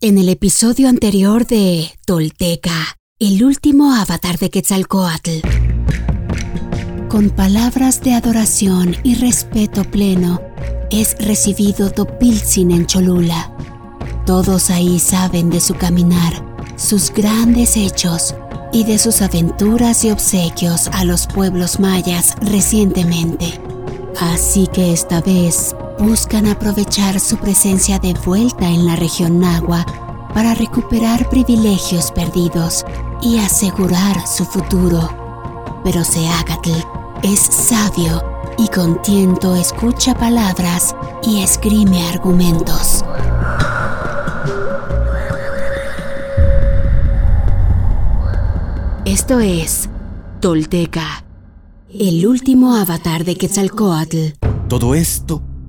En el episodio anterior de Tolteca, el último avatar de Quetzalcoatl. Con palabras de adoración y respeto pleno, es recibido Topiltzin en Cholula. Todos ahí saben de su caminar, sus grandes hechos y de sus aventuras y obsequios a los pueblos mayas recientemente. Así que esta vez buscan aprovechar su presencia de vuelta en la región Nahua para recuperar privilegios perdidos y asegurar su futuro. Pero Seagatl es sabio y con tiento escucha palabras y esgrime argumentos. Esto es Tolteca, el último avatar de Quetzalcoatl. Todo esto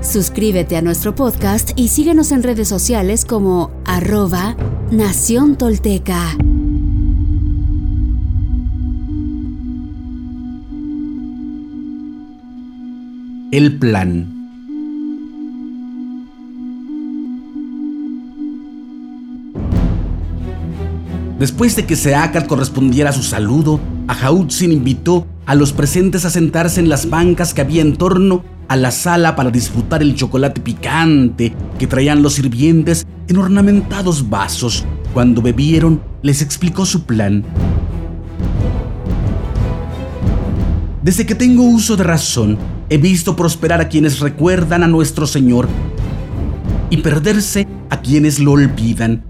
Suscríbete a nuestro podcast y síguenos en redes sociales como arroba Nación Tolteca. El plan. Después de que Seacat correspondiera a su saludo, Ajautzin invitó a los presentes a sentarse en las bancas que había en torno a la sala para disfrutar el chocolate picante que traían los sirvientes en ornamentados vasos. Cuando bebieron, les explicó su plan. Desde que tengo uso de razón, he visto prosperar a quienes recuerdan a nuestro Señor y perderse a quienes lo olvidan.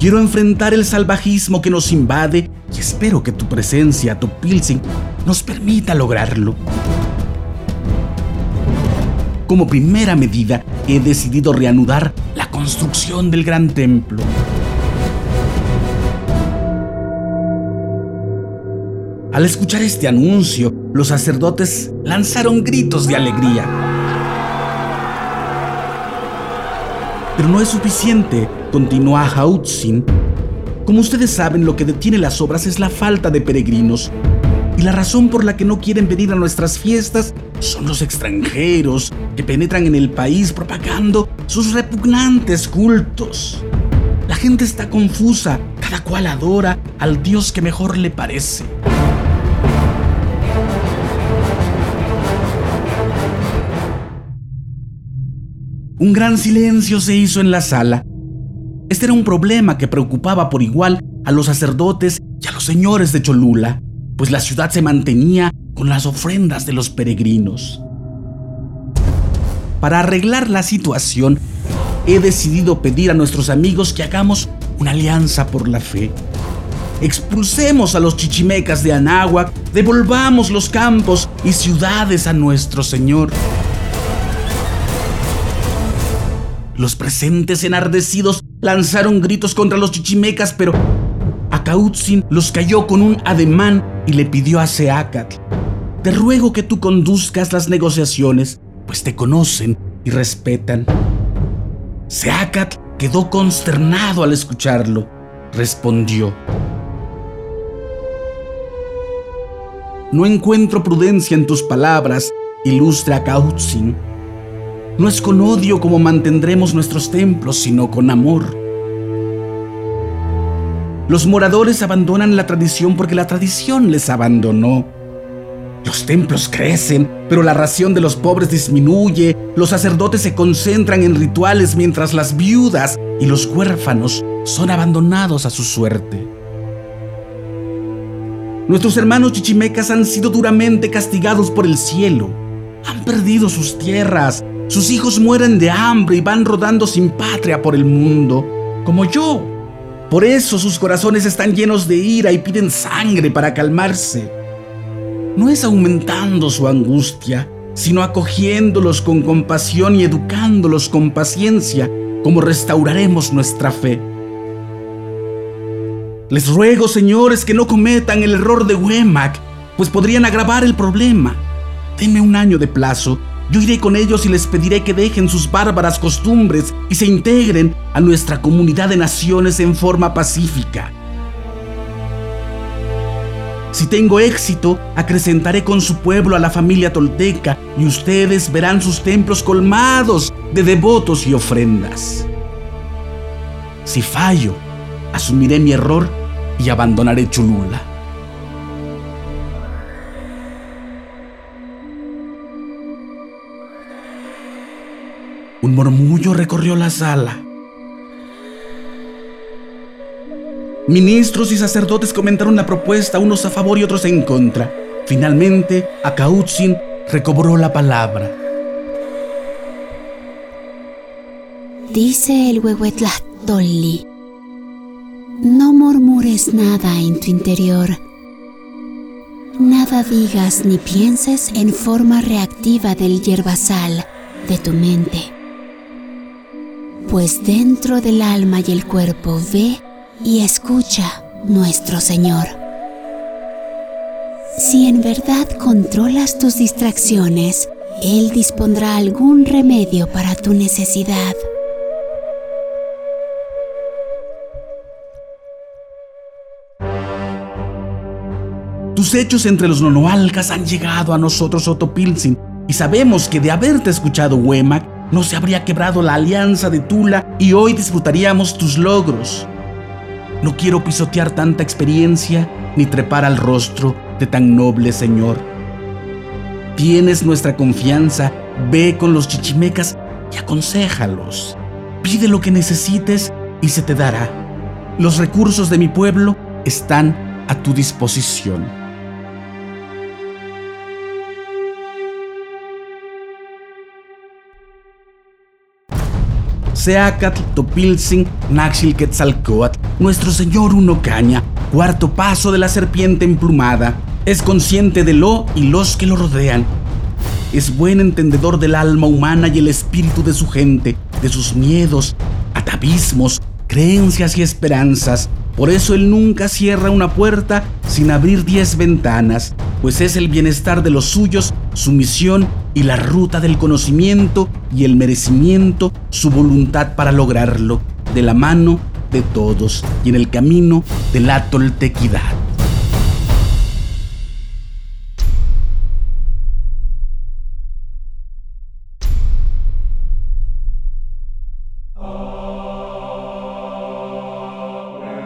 Quiero enfrentar el salvajismo que nos invade y espero que tu presencia, tu pilsing, nos permita lograrlo. Como primera medida, he decidido reanudar la construcción del gran templo. Al escuchar este anuncio, los sacerdotes lanzaron gritos de alegría. Pero no es suficiente, continuó Hautzin. Como ustedes saben, lo que detiene las obras es la falta de peregrinos. Y la razón por la que no quieren venir a nuestras fiestas son los extranjeros que penetran en el país propagando sus repugnantes cultos. La gente está confusa, cada cual adora al Dios que mejor le parece. Un gran silencio se hizo en la sala. Este era un problema que preocupaba por igual a los sacerdotes y a los señores de Cholula pues la ciudad se mantenía con las ofrendas de los peregrinos. Para arreglar la situación, he decidido pedir a nuestros amigos que hagamos una alianza por la fe. Expulsemos a los chichimecas de Anáhuac, devolvamos los campos y ciudades a nuestro Señor. Los presentes enardecidos lanzaron gritos contra los chichimecas, pero Acautzin los cayó con un ademán y le pidió a Seacat, te ruego que tú conduzcas las negociaciones, pues te conocen y respetan. Seacat quedó consternado al escucharlo. Respondió, No encuentro prudencia en tus palabras, ilustre Acautzin. No es con odio como mantendremos nuestros templos, sino con amor. Los moradores abandonan la tradición porque la tradición les abandonó. Los templos crecen, pero la ración de los pobres disminuye. Los sacerdotes se concentran en rituales mientras las viudas y los huérfanos son abandonados a su suerte. Nuestros hermanos chichimecas han sido duramente castigados por el cielo. Han perdido sus tierras, sus hijos mueren de hambre y van rodando sin patria por el mundo, como yo. Por eso sus corazones están llenos de ira y piden sangre para calmarse. No es aumentando su angustia, sino acogiéndolos con compasión y educándolos con paciencia, como restauraremos nuestra fe. Les ruego, señores, que no cometan el error de Wemac, pues podrían agravar el problema. Denme un año de plazo yo iré con ellos y les pediré que dejen sus bárbaras costumbres y se integren a nuestra comunidad de naciones en forma pacífica. Si tengo éxito, acrecentaré con su pueblo a la familia tolteca y ustedes verán sus templos colmados de devotos y ofrendas. Si fallo, asumiré mi error y abandonaré Cholula. Murmullo recorrió la sala. Ministros y sacerdotes comentaron la propuesta, unos a favor y otros en contra. Finalmente, Akautzin recobró la palabra. Dice el Huehuetlahtolli, no murmures nada en tu interior. Nada digas ni pienses en forma reactiva del yerbasal de tu mente pues dentro del alma y el cuerpo ve y escucha nuestro Señor. Si en verdad controlas tus distracciones, Él dispondrá algún remedio para tu necesidad. Tus hechos entre los nonoalcas han llegado a nosotros, Otopilsin, y sabemos que de haberte escuchado, Wemak, no se habría quebrado la alianza de Tula y hoy disfrutaríamos tus logros. No quiero pisotear tanta experiencia ni trepar al rostro de tan noble señor. Tienes nuestra confianza, ve con los chichimecas y aconséjalos. Pide lo que necesites y se te dará. Los recursos de mi pueblo están a tu disposición. Seacatl Topilzin Naxil Quetzalcoatl, nuestro señor Uno Caña, cuarto paso de la serpiente emplumada, es consciente de lo y los que lo rodean. Es buen entendedor del alma humana y el espíritu de su gente, de sus miedos, atavismos, creencias y esperanzas. Por eso él nunca cierra una puerta sin abrir diez ventanas, pues es el bienestar de los suyos su misión y la ruta del conocimiento y el merecimiento, su voluntad para lograrlo, de la mano de todos y en el camino de la toltequidad.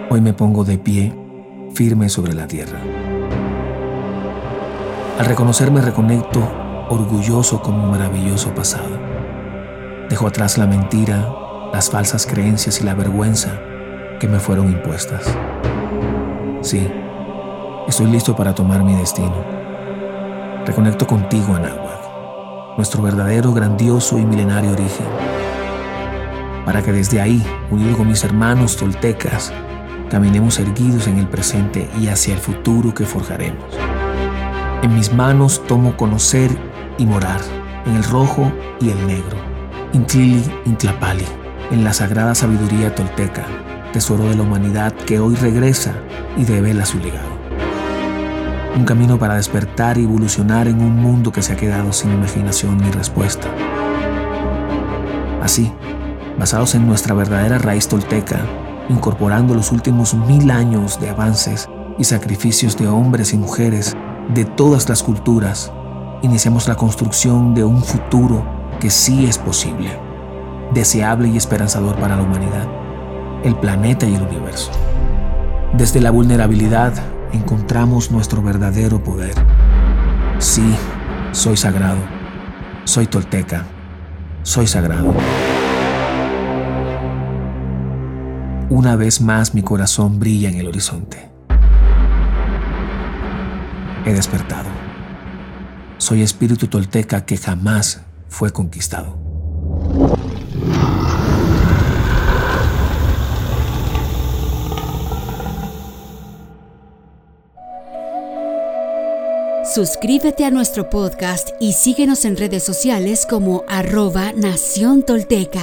Hoy me pongo de pie, firme sobre la tierra. Al reconocerme reconecto orgulloso como un maravilloso pasado. Dejo atrás la mentira, las falsas creencias y la vergüenza que me fueron impuestas. Sí, estoy listo para tomar mi destino. Reconecto contigo, Anáhuac, nuestro verdadero, grandioso y milenario origen, para que desde ahí, unido con mis hermanos toltecas, caminemos erguidos en el presente y hacia el futuro que forjaremos. En mis manos tomo conocer y morar, en el rojo y el negro, Intlili, Intlapali, en la sagrada sabiduría tolteca, tesoro de la humanidad que hoy regresa y devela su legado. Un camino para despertar y evolucionar en un mundo que se ha quedado sin imaginación ni respuesta. Así, basados en nuestra verdadera raíz tolteca, incorporando los últimos mil años de avances y sacrificios de hombres y mujeres de todas las culturas, iniciamos la construcción de un futuro que sí es posible, deseable y esperanzador para la humanidad, el planeta y el universo. Desde la vulnerabilidad encontramos nuestro verdadero poder. Sí, soy sagrado, soy tolteca, soy sagrado. Una vez más mi corazón brilla en el horizonte. He despertado. Soy espíritu tolteca que jamás fue conquistado. Suscríbete a nuestro podcast y síguenos en redes sociales como arroba Nación Tolteca.